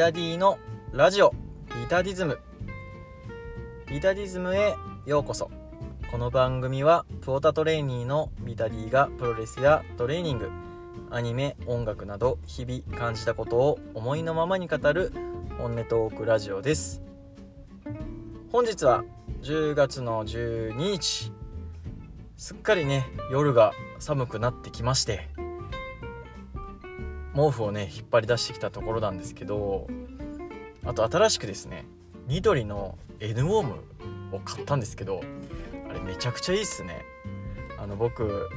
タディのラジオビタディズム。ビタディズムへようこそ。この番組はプオタトレーニーのビタディがプロレスやトレーニングアニメ音楽など日々感じたことを思いのままに語る本音トークラジオです。本日は10月の12日。すっかりね夜が寒くなってきまして毛布をね引っ張り出してきたところなんですけどあと新しくですねニトリの N ウォームを買ったんですけどあれめちゃくちゃいいっすね。あの僕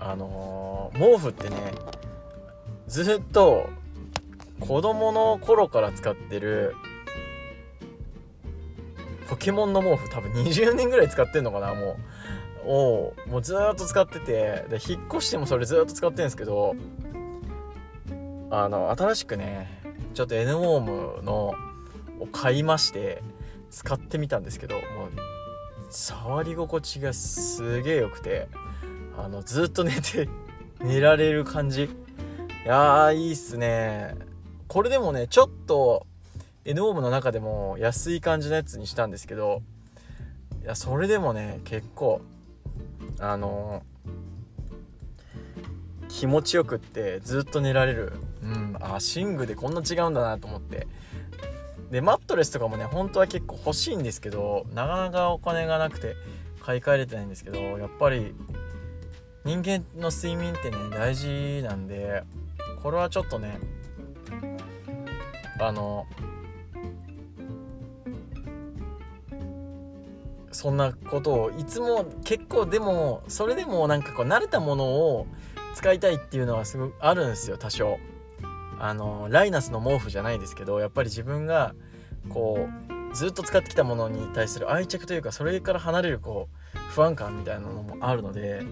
あのー、毛布ってねずっと子供の頃から使ってるポケモンの毛布多分20年ぐらい使ってんのかなもう。をもうずっと使っててで引っ越してもそれずっと使ってるんですけどあの新しくねちょっと N ウォームのを買いまして使ってみたんですけどもう触り心地がすげえ良くてあのずっと寝て 寝られる感じ。いやーいいっすね。これでもねちょっと N ウォームの中でも安い感じのやつにしたんですけどいやそれでもね結構あのー、気持ちよくってずっと寝られる。うん。あ寝具でこんな違うんだなと思って。でマットレスとかもね本当は結構欲しいんですけどなかなかお金がなくて買い替えれてないんですけどやっぱり人間の睡眠ってね大事なんでこれはちょっとねあのそんなことをいつも結構でもそれでもなんかこう慣れたものを使いたいっていうのはすごくあるんですよ多少。あのライナスの毛布じゃないですけどやっぱり自分がこうずっと使ってきたものに対する愛着というかそれから離れるこう不安感みたいなのもあるので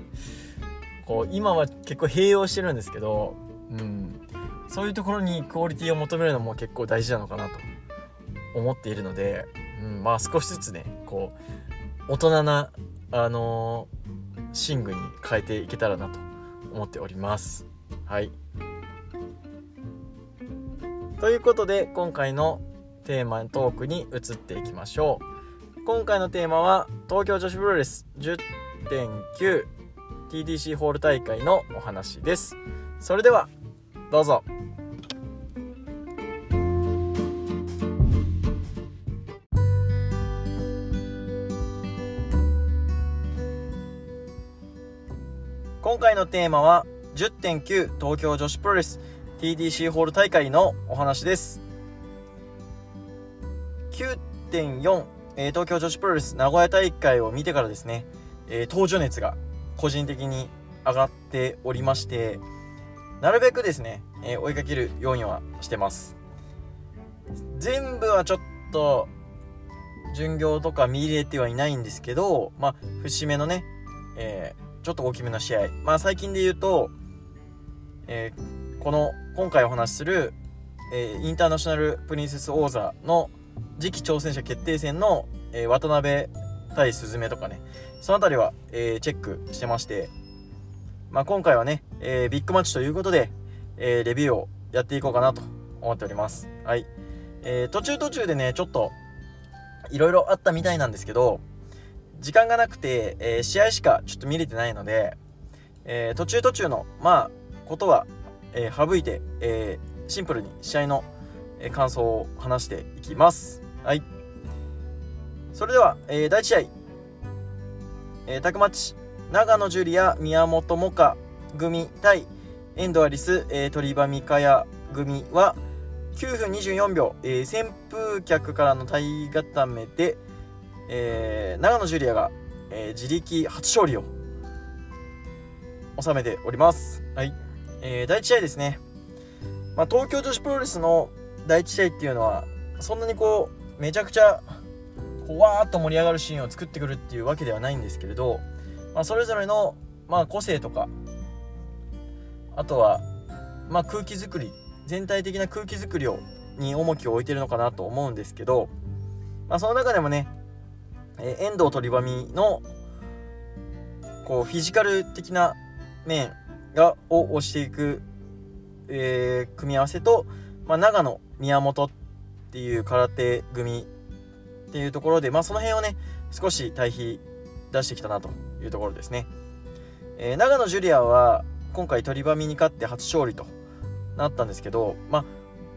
こう今は結構併用してるんですけど、うん、そういうところにクオリティを求めるのも結構大事なのかなと思っているので、うん、まあ少しずつねこう大人なあのー、寝具に変えていけたらなと思っております。はい。ということで今回のテーマトークに移っていきましょう。今回のテーマは東京女子プロレス 10.9TDC ホール大会のお話です。それではどうぞ。回のテーマは10.9東京女子プロレス TDC ホール大会のお話です。9.4、え、東京女子プロレス名古屋大会を見てからですね、え、登場熱が個人的に上がっておりまして、なるべくですね、え、追いかけるようにはしてます。全部はちょっと、巡業とか見れてはいないんですけど、まあ、節目のね、えー、ちょっと大きめの試合。まあ、最近で言うと、えー、この今回お話しする、えー、インターナショナルプリンセス王座の次期挑戦者決定戦の、えー、渡辺対スズメとかね、その辺りは、えー、チェックしてまして、まあ、今回はね、えビッグマッチということで、えレビューをやっていこうかなと思っております。はい。え途中途中でね、ちょっと、いろいろあったみたいなんですけど、時間がなくて、え試合しかちょっと見れてないので、え途中途中の、まあ、ことはえー、省いて、えー、シンプルに試合の、え、感想を話していきます。はい。それでは、えー、第1試合、えー、タクマッチ、長野樹里や宮本萌歌組対遠藤アリス、えー、鳥羽美香也組は9分24秒、えー、扇風客からの体固めで、えー、長野樹里が、えー、自力初勝利を収めております。はい。えー、第1試合ですね、まあ、東京女子プロレスの第1試合っていうのはそんなにこうめちゃくちゃこうわーっと盛り上がるシーンを作ってくるっていうわけではないんですけれど、まあ、それぞれの、まあ、個性とかあとは、まあ、空気作り全体的な空気作りをに重きを置いてるのかなと思うんですけど、まあ、その中でもね、えー、遠藤鳥羽美のこうフィジカル的な面がを押していく、えー、組み合わせと、まあ、長野宮本っていう空手組っていうところで、まあ、その辺をね少し対比出してきたなというところですね、えー、長野ジュリアは今回鳥羽に勝って初勝利となったんですけどまあ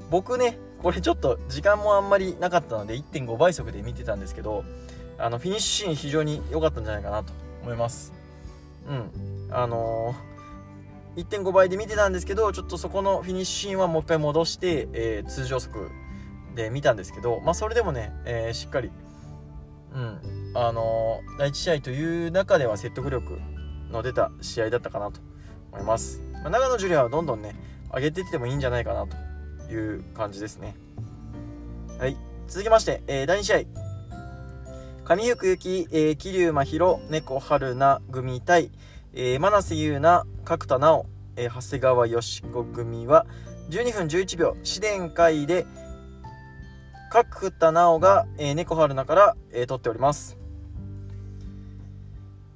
僕ねこれちょっと時間もあんまりなかったので1.5倍速で見てたんですけどあのフィニッシュシーン非常に良かったんじゃないかなと思います。うん。あのー、1.5倍で見てたんですけどちょっとそこのフィニッシュシーンはもう一回戻して、えー、通常速で見たんですけどまあそれでもね、えー、しっかり。うん。あの第1試合という中では説得力の出た試合だったかなと思います、まあ、長野ジュリアはどんどんね上げていってもいいんじゃないかなという感じですね。はい。続きまして、えー、第2試合。上福行き、えー、桐生真宙猫春菜組対、えー、真瀬優奈角田直、えー、長谷川よし子組は12分11秒試練会で角田直が、えー、猫春菜から、えー、取っております、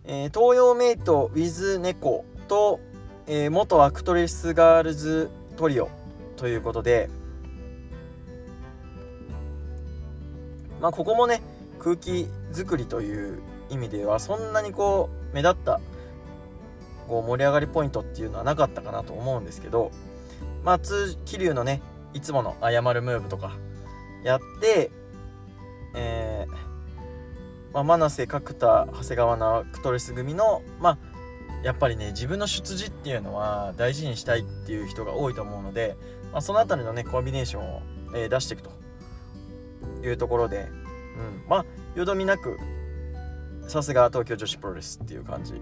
えー、東洋メイト with 猫と、えー、元アクトレスガールズトリオということでまあここもね空気作りという意味ではそんなにこう目立ったこう盛り上がりポイントっていうのはなかったかなと思うんですけどまあ桐生のねいつもの謝るムーブとかやってえー、まあ、真瀬角田長谷川のクトレス組のまあやっぱりね自分の出自っていうのは大事にしたいっていう人が多いと思うので、まあ、その辺りのねコンビネーションを、えー、出していくというところで、うん、まあよどみなくさすが東京女子プロレスっていう感じ。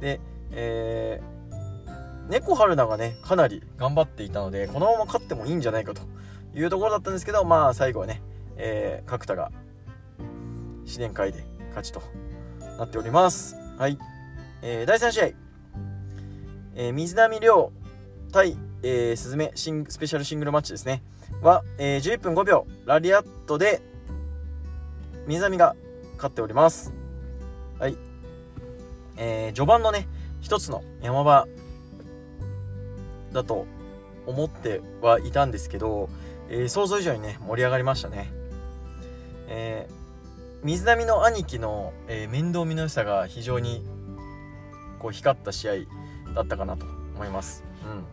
で、えー、猫春菜がねかなり頑張っていたのでこのまま勝ってもいいんじゃないかというところだったんですけどまあ最後はね、えー、角田が試練会で勝ちとなっております。はい。えー、第3試合、えー、水波亮対、えー、スズメシンスペシャルシングルマッチですね。は、えー、11分5秒ラリアットで水波が勝っております。はい。えー、序盤のね一つの山場だと思ってはいたんですけど、えー、想像以上にね盛り上がりましたね。えー、水波の兄貴の、えー、面倒見の良さが非常にこう光った試合だったかなと思います。うん。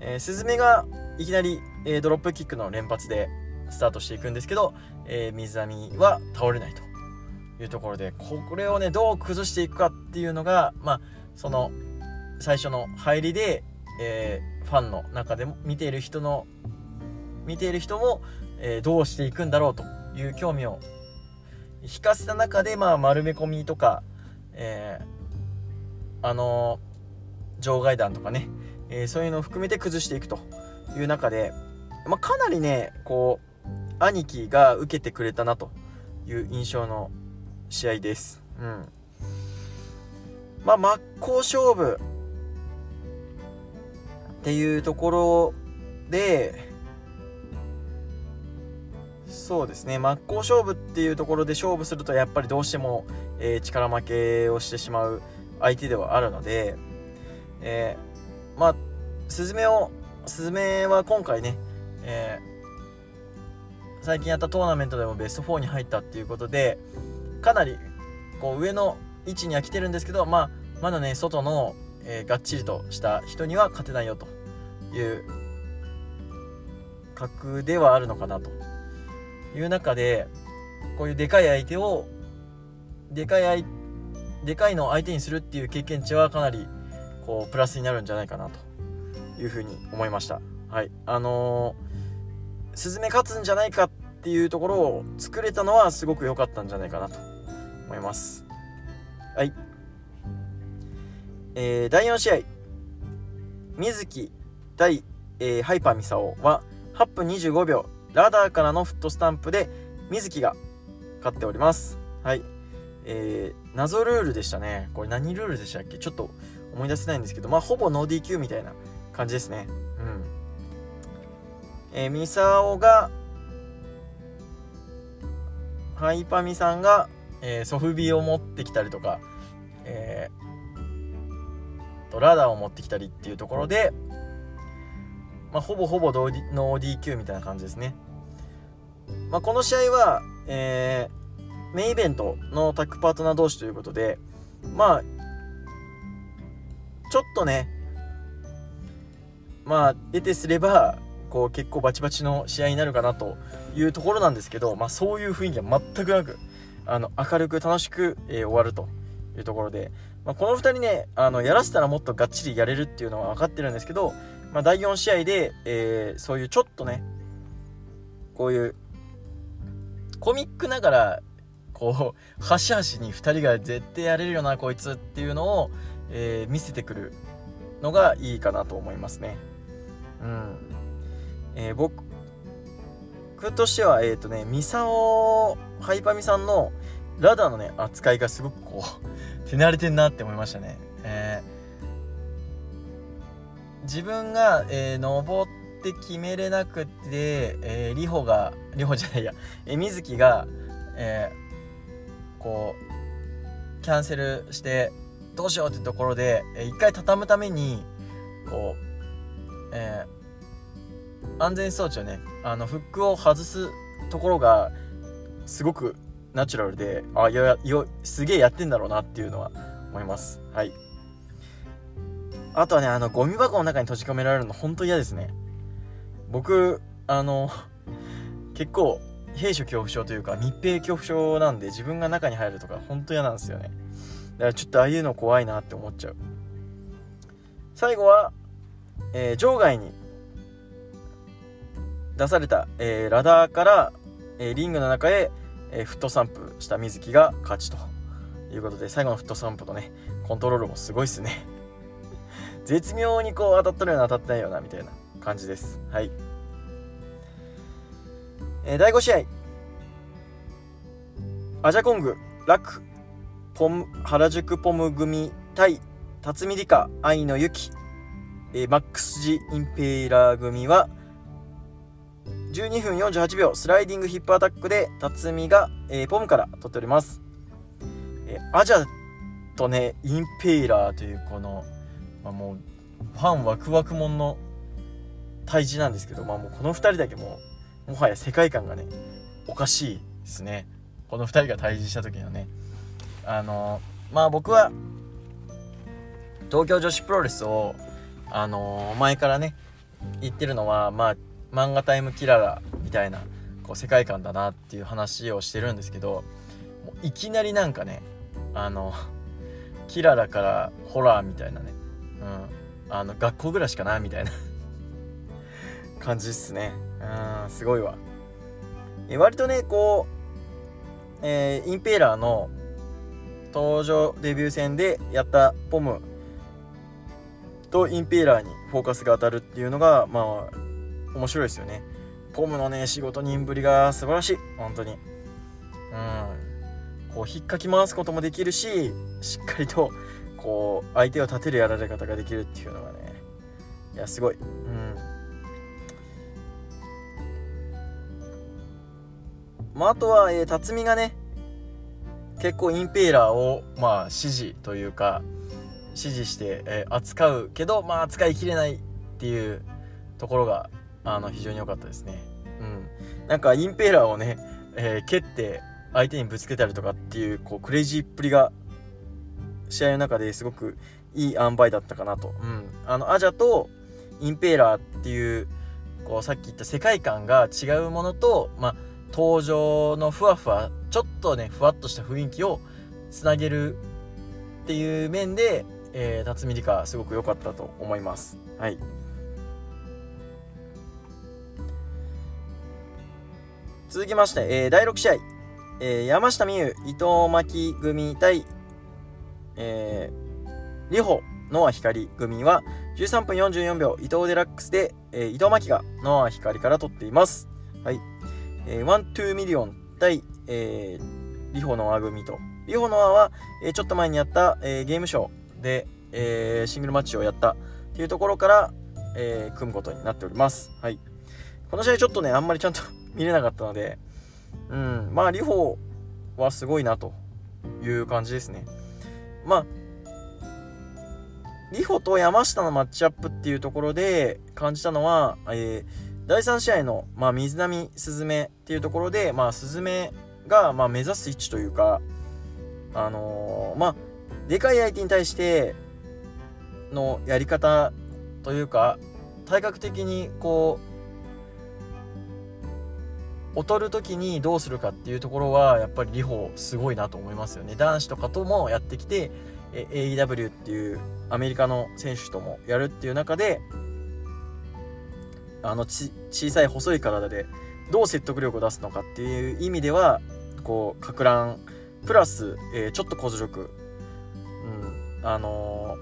えー、スズメがいきなり、えー、ドロップキックの連発でスタートしていくんですけど、えー、水波は倒れないというところでこれをねどう崩していくかっていうのがまあその最初の入りで、えー、ファンの中でも見ている人の見ている人も、えー、どうしていくんだろうという興味を引かせた中で、まあ、丸め込みとか、えー、あの場外弾とかね、えー、そういうのを含めて崩していくという中で、まあ、かなりねこう兄貴が受けてくれたなという印象の試合です。うん、まあ真っ向勝負。っていうところでそうですね。真っ向勝負っていうところで勝負するとやっぱりどうしても、えー、力負けをしてしまう相手ではあるので、えー、まあスズメをスズメは今回ね、えー、最近やったトーナメントでもベスト4に入ったっていうことでかなりこう上の位置には来てるんですけど、まあ、まだね外の、えー、がっちりとした人には勝てないよという格ではあるのかなという中でこういうでかい相手をでかい相でかいのを相手にするっていう経験値はかなりこうプラスになるんじゃないかなというふうに思いました。はい。あのー、スズメ勝つんじゃないかっていうところを作れたのはすごく良かったんじゃないかなと思います。はい。えー、第4試合水木対、えー、ハイパーミサオは8分25秒ラダーからのフットスタンプで水木が勝っております。はい。えー、謎ルールでしたね。これ何ルールでしたっけ？ちょっと思い出せないんですけど、まあ、ほぼノー DQ みたいな感じですね。えー、ミサオが、ハイパミさんが、えー、ソフビを持ってきたりとか、えー、とラダーを持ってきたりっていうところで、まあ、ほぼほぼノー DQ みたいな感じですね。まあ、この試合は、えー、メインイベントのタッグパートナー同士ということで、まあ、ちょっとね、まあ、得てすれば、こう結構バチバチの試合になるかなというところなんですけど、まあ、そういう雰囲気は全くなくあの明るく楽しく、えー、終わるというところで、まあ、この2人ねあのやらせたらもっとがっちりやれるっていうのは分かってるんですけど、まあ、第4試合で、えー、そういうちょっとねこういうコミックながらこう端々に2人が絶対やれるよなこいつっていうのを、えー、見せてくるのがいいかなと思いますね。うんえー、僕としてはえっ、ー、とねミサオハイパミさんのラダーのね扱いがすごくこう 手慣れてんなって思いましたね。えー、自分が、えー、登って決めれなくて、えー、リホがリホじゃないや、えー、水木が、えー、こうキャンセルしてどうしようってところで、えー、一回畳むためにこう、えー、安全装置をねあのフックを外すところがすごくナチュラルであやよすげえやってんだろうなっていうのは思います。はい。あとはねあのゴミ箱の中に閉じ込められるの本当嫌ですね。僕あの 結構兵所恐怖症というか密閉恐怖症なんで自分が中に入るとか本当嫌なんですよね。だからちょっとああいうの怖いなって思っちゃう。最後は、えー、場外に出された、えー、ラダーから、えー、リングの中へ、えフットサンプした水木が勝ちということで最後のフットサンプとねコントロールもすごいっすね。絶妙にこう当たったような当たってないようなみたいな感じです。はい、えー、第5試合。アジャコングラクポム原宿ポム組対辰巳リカ愛野ユキ、えー、マックスジインペイラー組は12分48秒スライディングヒップアタックで辰巳が、えー、ポムから取っております、えー、アジャとねインペイラーというこの、まあ、もうファンワクワクもんの対峙なんですけど、まあ、もうこの2人だけももはや世界観がねおかしいですね。この2人が対峙した時のね。あのまあ僕は東京女子プロレスをあの前からね言ってるのはまあ漫画タイムキララみたいなこう世界観だなっていう話をしてるんですけどもういきなりなんかねあのキララからホラーみたいなね、うん、あの学校ぐらいしかなみたいな 感じっすね。うんすごいわ。え割とねこう、えー、インペーラーの登場デビュー戦でやったポムとインペーラーにフォーカスが当たるっていうのがまあ面白いですよね。ポムのね仕事人ぶりが素晴らしい。本当に。うん。こう引っかき回すこともできるししっかりとこう相手を立てるやられ方ができるっていうのがね。いやすごい。うん。まあ、あとは、えー、辰巳がね結構インペーラーをまあ指示というか指示して、えー、扱うけどまあ扱いきれないっていうところがあの非常に良かったですね。うん。なんかインペーラーをね、えー、蹴って相手にぶつけたりとかっていうこうクレイジーっぷりが試合の中ですごくいい塩梅だったかなと。うん。あのアジャとインペーラーっていうこうさっき言った世界観が違うものと、まあ、登場のふわふわちょっとねふわっとした雰囲気をつなげるっていう面で、えー、辰巳理香すごく良かったと思います。はい。続きまして、えー、第6試合、えー、山下実優、伊藤麻希組対、えー、里歩、乃蒼ヒカリ組は13分44秒、伊藤デラックスで、えー、伊藤麻希が乃蒼ヒカリから取っています。はい。ワントゥーミリオン対、えー、里歩乃蒼組と。里歩乃蒼は、えー、ちょっと前にやった、えー、ゲームショーで、えー、シングルマッチをやったっていうところから、えー、組むことになっております。はい。この試合ちょっとね、あんまりちゃんと見れなかったので、うん、まあ、リホはすごいなという感じですね。まあ、リホと山下のマッチアップっていうところで感じたのは、えー、第3試合の、まあ、水波スズメっていうところで、まあ、スズメが、まあ、目指す位置というか、あのー、まあ、でかい相手に対してのやり方というか、体格的にこう、劣る時にどうするかっていうところは、やっぱりリホすごいなと思いますよね。男子とかともやってきて、AEW っていうアメリカの選手ともやるっていう中で、あのち小さい細い体でどう説得力を出すのかっていう意味ではこうかく乱プラス、えー、ちょっと小ず力、うん、あの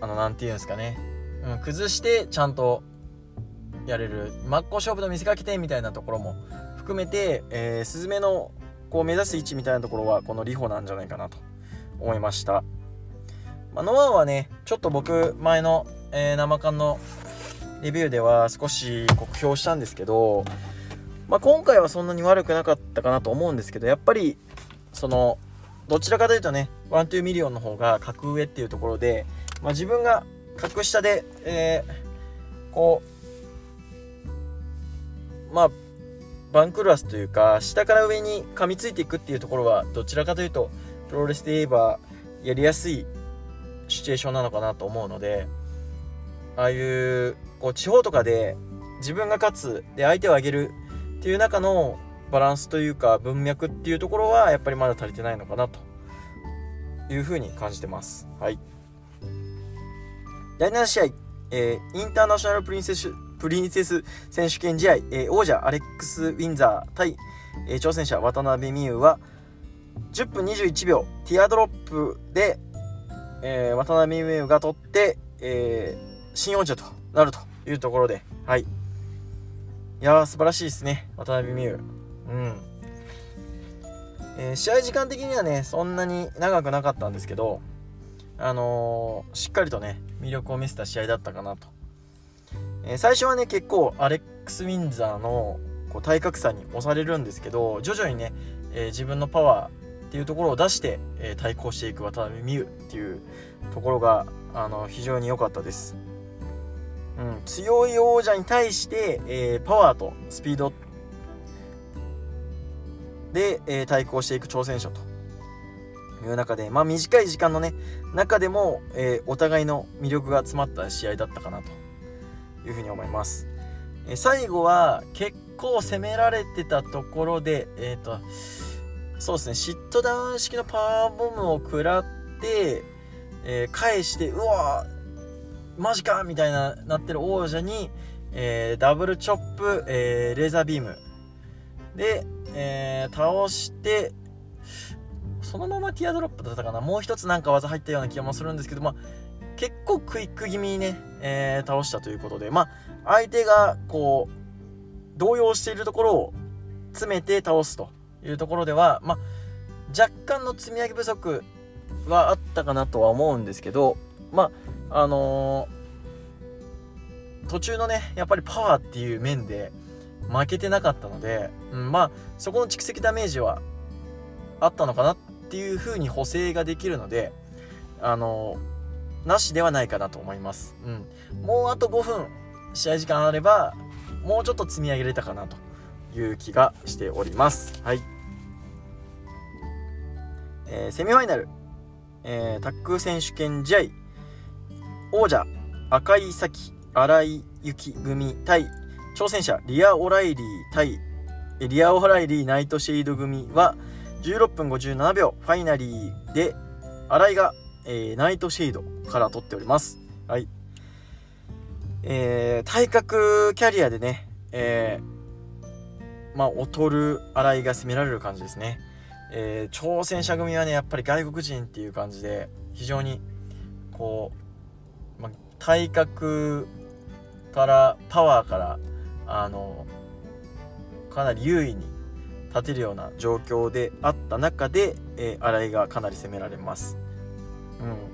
ー、あのなんていうんですかね、うん、崩してちゃんとやれる真っ向勝負の見せかけてみたいなところも含めて、えー、スズメのこう目指す位置みたいなところはこのリホなんじゃないかなと思いました、まあ、ノアはねちょっと僕前のえー、生缶のレビューでは少し酷評したんですけど、まあ、今回はそんなに悪くなかったかなと思うんですけどやっぱりそのどちらかというとねワントゥーミリオンの方が格上っていうところで、まあ、自分が格下で、えー、こうまあバンクラスというか下から上に噛みついていくっていうところはどちらかというとプロレスで言えばやりやすいシチュエーションなのかなと思うのでああいうこう地方とかで自分が勝つで相手を上げるっていう中のバランスというか文脈っていうところはやっぱりまだ足りてないのかなというふうに感じてます。はい。第7試合、えー、インターナショナルプリンセスプリンセス選手権試合、えー、王者アレックス・ウィンザー対、えー、挑戦者渡辺美優は10分21秒ティアドロップで、えー、渡辺美優が取って、えー、新王者となるというところで、はい。いやー、素晴らしいですね。渡辺美優。うん。えー、試合時間的にはね、そんなに長くなかったんですけど、あのー、しっかりとね、魅力を見せた試合だったかなと。えー、最初はね、結構アレックス・ウィンザーのこう体格差に押されるんですけど、徐々にね、え自分のパワーっていうところを出して、え対抗していく渡辺美優っていうところが、あの、非常に良かったです。うん、強い王者に対して、え、パワーとスピード。で、え、対抗していく挑戦者と。いう中で、まあ、短い時間のね中でも、え、お互いの魅力が詰まった試合だったかなと。いうふうに思います、え最後は結構攻められてたところでえっ、とそうですね。シットダウン式のパワーボムを食らって、え返してうわマジかみたいななってる王者に、えー、ダブルチョップ、えー、レーザービーム。で、え、倒してそのままティアドロップだったかな。もう一つなんか技入ったような気もするんですけど、まあ、結構クイック気味にね、えー、倒したということで、まあ、相手がこう動揺しているところを詰めて倒すというところでは、まあ、若干の積み上げ不足はあったかなとは思うんですけど、まあ、あのー、途中のね、やっぱりパワーっていう面で負けてなかったので、うん、まあ、そこの蓄積ダメージはあったのかなっていう風に補正ができるので、あのー、なしではないかなと思います。うん。もうあと5分試合時間あれば、もうちょっと積み上げれたかなという気がしております。はい。えー、セミファイナル、えー、タック選手権試合、王者赤い咲荒井幸組対挑戦者リア・オライリー対リア・オライリーナイトシェイド組は16分57秒ファイナリーで新井が、えー、ナイトシェイドから取っております。はい。えー、体格キャリアでね、えー、まあ、劣る新井が攻められる感じですね。えー、挑戦者組はね、やっぱり外国人っていう感じで、非常に、こう、まあ、体格からパワーからあのかなり優位に立てるような状況であった中で、えー、新井がかなり攻められます。うん。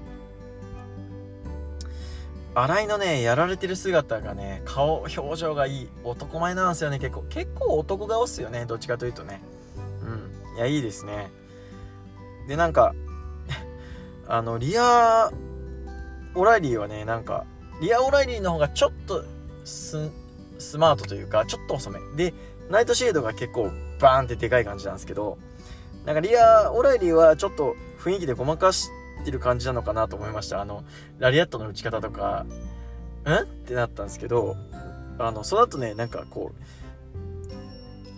新井のね、やられてる姿がね、顔、表情がいい。男前なんですよね、結構。結構男顔っすよね、どっちかというとね。うん。いや、いいですね。で、なんか あの、リアオライリーはね、なんか、リア・オライリーの方がちょっとススマートというかちょっと遅めでナイトシェードが結構バーンってでかい感じなんですけどなんかリア・オライリーはちょっと雰囲気でごまかしてる感じなのかなと思いました。あのラリアットの打ち方とかん？ってなったんですけどあのその後ねなんかこう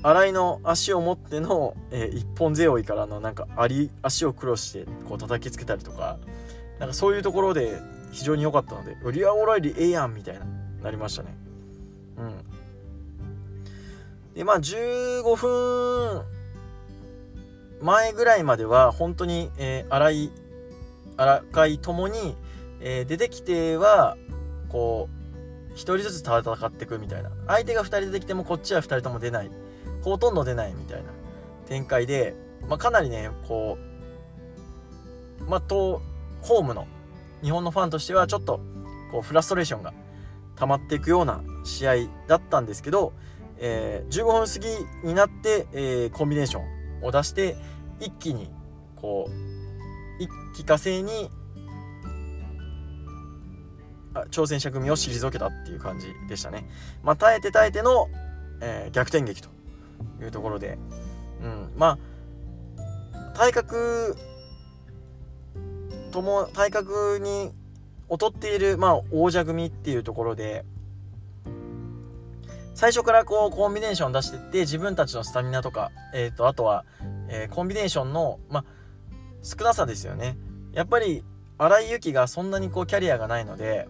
新井の足を持っての、えー、一本背負いからのなんかあり足をクロスしてこう叩きつけたりとかなんかそういうところで非常に良かったのでリア・オライリーええやんみたいななりましたね。うん。でまあ15分前ぐらいまでは本当に、えー、新井荒井ともに、えー、出てきてはこう1人ずつ戦っていくみたいな。相手が2人出てきてもこっちは2人とも出ない。ほとんど出ないみたいな。展開で、まあ、かなりねこうまあとホームの日本のファンとしてはちょっとこうフラストレーションが溜まっていくような試合だったんですけど、えー、15分過ぎになって、えー、コンビネーションを出して一気にこう一気化成に挑戦者組を退けたっていう感じでしたね。まあ、耐えて耐えての、えー、逆転劇というところで、うん、まあ体格とも体格に劣っている、まあ、王者組っていうところで最初からこうコンビネーション出してって自分たちのスタミナとか、えーと、あとは、えー、コンビネーションの、まあ、少なさですよね。やっぱり荒井由紀がそんなにこうキャリアがないので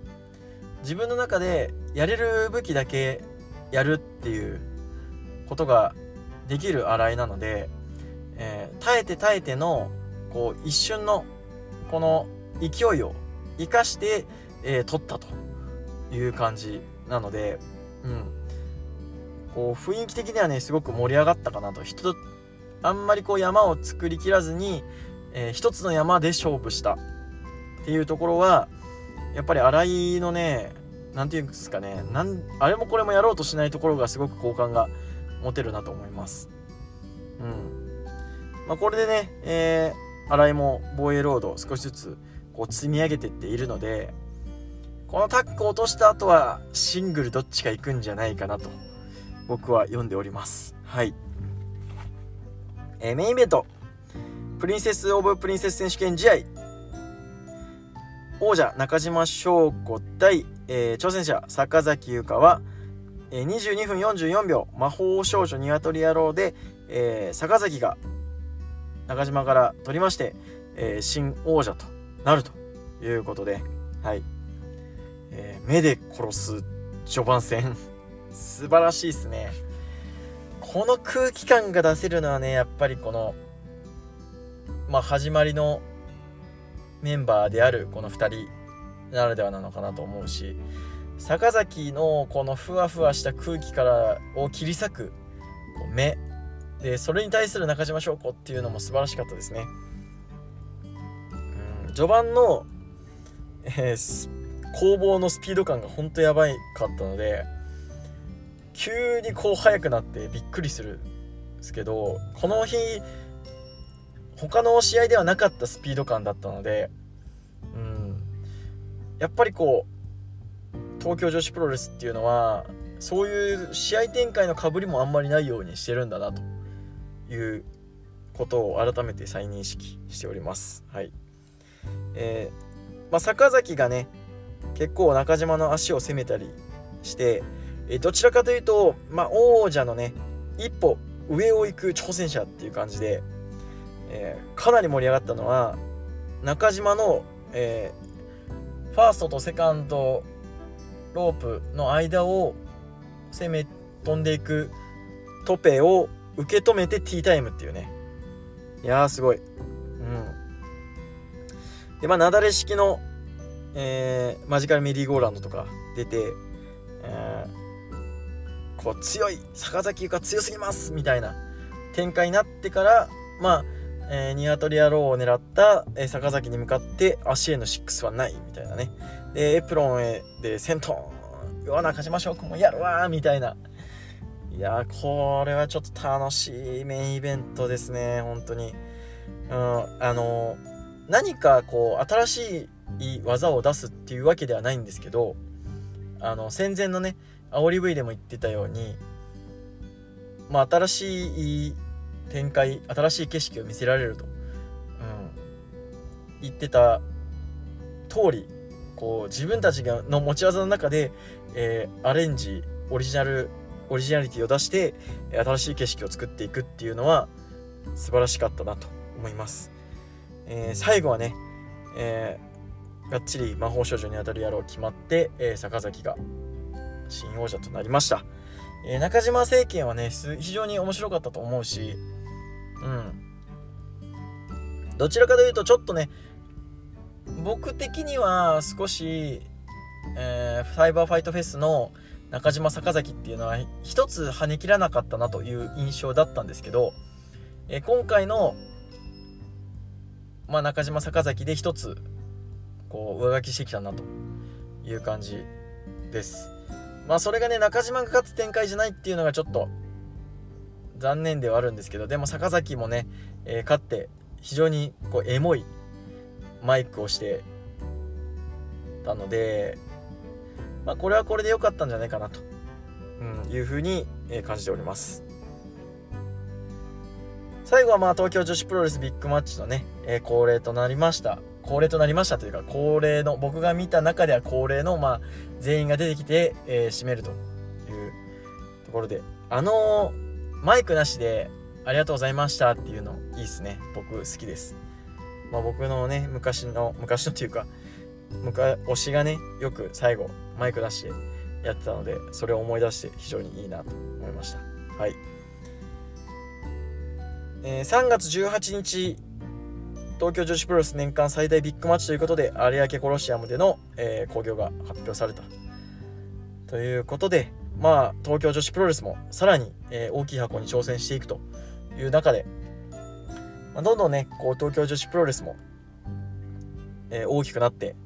自分の中でやれる武器だけやるっていうことができる洗いなので、えー、耐えて耐えてのこう一瞬のこの勢いを生かして、えー、取ったという感じなので、うん、こう雰囲気的にはねすごく盛り上がったかなと。人あんまりこう山を作りきらずに、えー、一つの山で勝負したっていうところはやっぱり新井のね何て言うんですかねなんあれもこれもやろうとしないところがすごく好感が持てるなと思います。うん。まあ、これでね、えー、新井も防衛ロード少しずつこう積み上げてっているので、このタッグを落とした後はシングルどっちか行くんじゃないかなと僕は読んでおります。はい。えー、メインイベント、プリンセス・オブ・プリンセス選手権試合、王者中島翔子対、えー、挑戦者坂崎優香は、えー、22分44秒魔法少女ニワトリ野郎で、えー、坂崎が中島から取りまして、えー、新王者となるということで、はい。えー、目で殺す序盤戦素晴らしいですね。この空気感が出せるのはね、やっぱりこの、まあ、始まりのメンバーであるこの2人ならではなのかなと思うし、坂崎のこのふわふわした空気からを切り裂く目でそれに対する中島翔子っていうのも素晴らしかったですね。うん、序盤の、えー、攻防のスピード感がほんとやばいかったので急にこう速くなってびっくりするんですけどこの日他の試合ではなかったスピード感だったので、うん、やっぱりこう東京女子プロレスっていうのはそういう試合展開のかぶりもあんまりないようにしてるんだなということを改めて再認識しております。はい。えー、まあ、坂崎がね、結構中島の足を攻めたりして、え、どちらかというと、まあ、王者のね、一歩上を行く挑戦者っていう感じで、えー、かなり盛り上がったのは、中島の、えー、ファーストとセカンドロープの間を攻め飛んでいくトペを受け止めてティータイムっていうね。いやーすごい。うん。でまあ雪崩式の、えー、マジカルメリーゴーランドとか出て、えー、こう強い坂崎優香強すぎますみたいな展開になってからまあえー、ニワトリ野郎を狙った、えー、坂崎に向かって足への6はないみたいなね。でエプロンへで戦闘うわ中島翔くんもやるわみたいな。いやこれはちょっと楽しいメインイベントですね本当に。うんあの何かこう新しい技を出すっていうわけではないんですけどあの戦前のね煽り V でも言ってたようにまあ新しい展開新しい景色を見せられると、うん、言ってた通りこう自分たちがの持ち技の中で、えー、アレンジオリジナルオリジナリティを出して新しい景色を作っていくっていうのは素晴らしかったなと思います、えー、最後はね、えー、がっちり魔法少女にあたる野郎決まって、えー、坂崎が新王者となりました、え中島政権はね非常に面白かったと思うしうん。どちらかというとちょっとね僕的には少し、えー、ファイバーファイトフェスの中島坂崎っていうのは一つ跳ね切らなかったなという印象だったんですけど、えー、今回の、まあ、中島坂崎で一つこう上書きしてきたなという感じです。まあそれがね中島が勝つ展開じゃないっていうのがちょっと残念ではあるんですけどでも坂崎もね、えー、勝って非常にこうエモいマイクをしてたのでまあ、これはこれで良かったんじゃないかなと、うん、いうふうに感じております。最後はまあ東京女子プロレスビッグマッチのね、えー、恒例となりました。恒例となりましたというか恒例の僕が見た中では恒例のまあ全員が出てきて、えー、締めるというところであのー、マイクなしでありがとうございましたっていうのいいっすね。僕好きです。まあ僕のね昔の昔のっていうか昔推しがねよく最後マイク出してやってたのでそれを思い出して非常にいいなと思いました。はい、えー、3月18日東京女子プロレス年間最大ビッグマッチということで有明コロシアムでの、えー、興行が発表された。ということでまあ東京女子プロレスもさらに、えー、大きい箱に挑戦していくという中で、まあ、どんどんねこう東京女子プロレスも、えー、大きくなって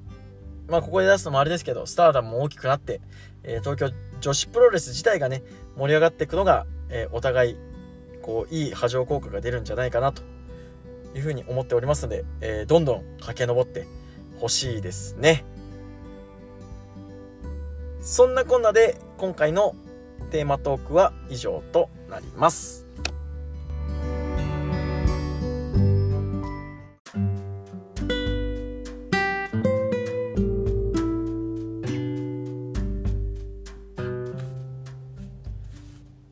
まあ、ここで出すのもあれですけど、スターダムも大きくなって、えー、東京女子プロレス自体がね、盛り上がっていくのが、え、お互い、こう、いい波状効果が出るんじゃないかなというふうに思っておりますので、え、どんどん駆け上ってほしいですね。そんなこんなで、今回のテーマトークは以上となります。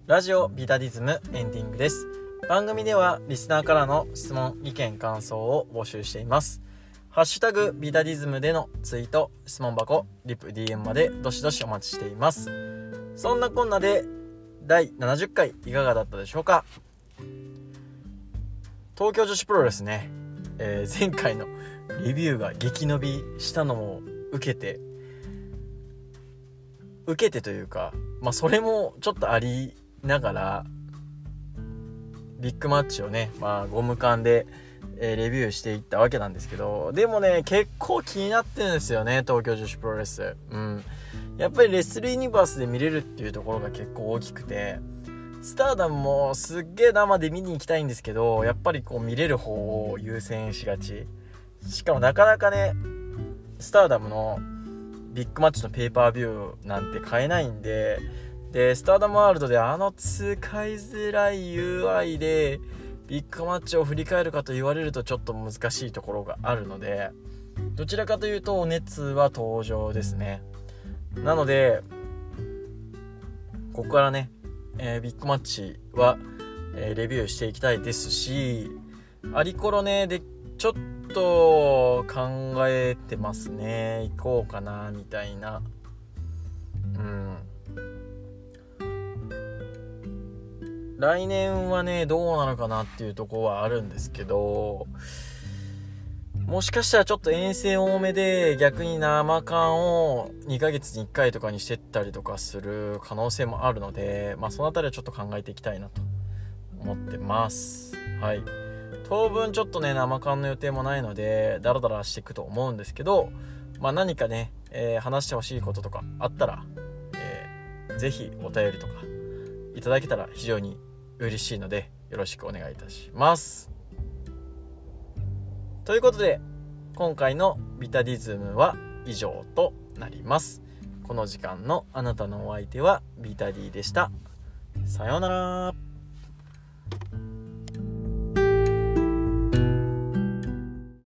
ラジオビタディズムエンディングです。番組ではリスナーからの質問、意見、感想を募集しています。ハッシュタグビタディズムでのツイート、質問箱、リプ、DM までどしどしお待ちしています。そんなこんなで第70回いかがだったでしょうか？東京女子プロレスね、えー、前回のレビューが激伸びしたのも受けて受けてというかまあそれもちょっとありながらビッグマッチをね、まあ、ゴム缶で、え、レビューしていったわけなんですけどでもね結構気になってるんですよね東京女子プロレス。うん。やっぱりレスルユニバースで見れるっていうところが結構大きくてスターダムもすっげえ生で見に行きたいんですけどやっぱりこう見れる方を優先しがち。しかもなかなかねスターダムのビッグマッチのペーパービューなんて買えないんでで、スターダムワールドであの使いづらい UI でビッグマッチを振り返るかと言われるとちょっと難しいところがあるので、どちらかというとお熱は登場ですね。なので、ここからね、えー、ビッグマッチは、えー、レビューしていきたいですし、アリコロね、で、ちょっと考えてますね。行こうかな、みたいな。うん。来年はね、どうなのかなっていうとこはあるんですけど、もしかしたらちょっと遠征多めで逆に生缶を2ヶ月に1回とかにしてったりとかする可能性もあるので、まあその辺りはちょっと考えていきたいなと思ってます。はい。当分ちょっとね、生缶の予定もないので、ダラダラしていくと思うんですけど、まあ何かね、えー、話してほしいこととかあったら、えー、ぜひお便りとかいただけたら非常に嬉しいのでよろしくお願いいたします。ということで今回のビタディズムは以上となります。この時間のあなたのお相手はビタディでしたさようなら